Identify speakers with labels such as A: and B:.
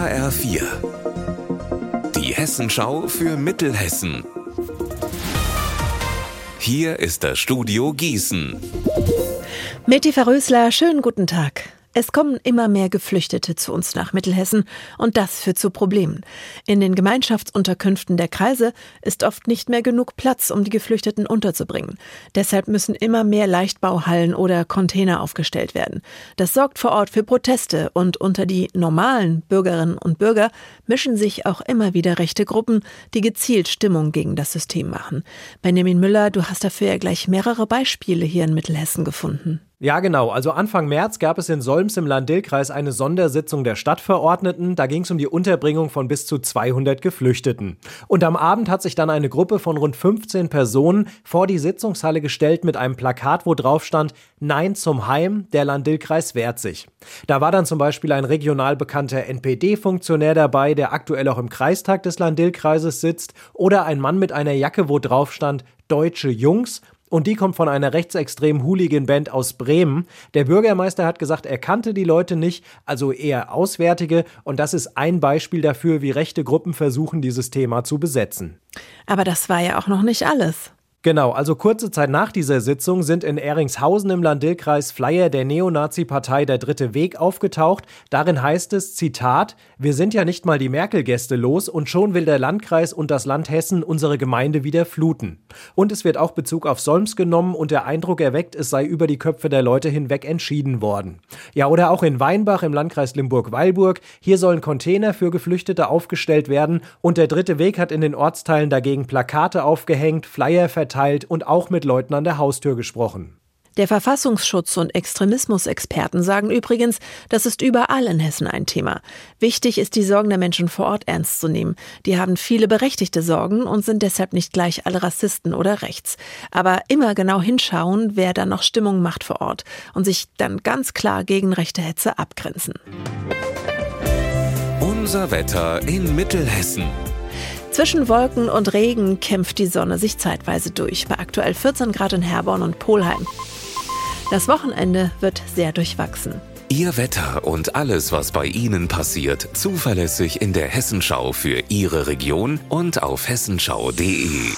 A: HR4. Die Hessenschau für Mittelhessen. Hier ist das Studio Gießen.
B: Meti Verrösler, schönen guten Tag. Es kommen immer mehr Geflüchtete zu uns nach Mittelhessen und das führt zu Problemen. In den Gemeinschaftsunterkünften der Kreise ist oft nicht mehr genug Platz, um die Geflüchteten unterzubringen. Deshalb müssen immer mehr Leichtbauhallen oder Container aufgestellt werden. Das sorgt vor Ort für Proteste und unter die normalen Bürgerinnen und Bürger mischen sich auch immer wieder rechte Gruppen, die gezielt Stimmung gegen das System machen. Benjamin Müller, du hast dafür ja gleich mehrere Beispiele hier in Mittelhessen gefunden.
C: Ja, genau. Also Anfang März gab es in Solms im Land-Dill-Kreis eine Sondersitzung der Stadtverordneten. Da ging es um die Unterbringung von bis zu 200 Geflüchteten. Und am Abend hat sich dann eine Gruppe von rund 15 Personen vor die Sitzungshalle gestellt mit einem Plakat, wo drauf stand, Nein zum Heim, der Land-Dill-Kreis wehrt sich. Da war dann zum Beispiel ein regional bekannter NPD-Funktionär dabei, der aktuell auch im Kreistag des Land-Dill-Kreises sitzt, oder ein Mann mit einer Jacke, wo drauf stand, Deutsche Jungs und die kommt von einer rechtsextremen Hooligan-Band aus Bremen. Der Bürgermeister hat gesagt, er kannte die Leute nicht, also eher Auswärtige. Und das ist ein Beispiel dafür, wie rechte Gruppen versuchen, dieses Thema zu besetzen.
B: Aber das war ja auch noch nicht alles.
C: Genau, also kurze Zeit nach dieser Sitzung sind in Eringshausen im Landil-Kreis Flyer der Neonazi-Partei Der Dritte Weg aufgetaucht. Darin heißt es, Zitat, wir sind ja nicht mal die Merkel-Gäste los und schon will der Landkreis und das Land Hessen unsere Gemeinde wieder fluten. Und es wird auch Bezug auf Solms genommen und der Eindruck erweckt, es sei über die Köpfe der Leute hinweg entschieden worden. Ja, oder auch in Weinbach im Landkreis Limburg-Weilburg. Hier sollen Container für Geflüchtete aufgestellt werden und der Dritte Weg hat in den Ortsteilen dagegen Plakate aufgehängt, Flyer verteilt verteilt und auch mit Leuten an der Haustür gesprochen.
B: Der Verfassungsschutz und Extremismusexperten sagen übrigens, das ist überall in Hessen ein Thema. Wichtig ist, die Sorgen der Menschen vor Ort ernst zu nehmen. Die haben viele berechtigte Sorgen und sind deshalb nicht gleich alle Rassisten oder rechts. Aber immer genau hinschauen, wer da noch Stimmung macht vor Ort und sich dann ganz klar gegen rechte Hetze abgrenzen.
A: Unser Wetter in Mittelhessen.
B: Zwischen Wolken und Regen kämpft die Sonne sich zeitweise durch, bei aktuell 14 Grad in Herborn und Polheim. Das Wochenende wird sehr durchwachsen.
A: Ihr Wetter und alles, was bei Ihnen passiert, zuverlässig in der Hessenschau für Ihre Region und auf hessenschau.de.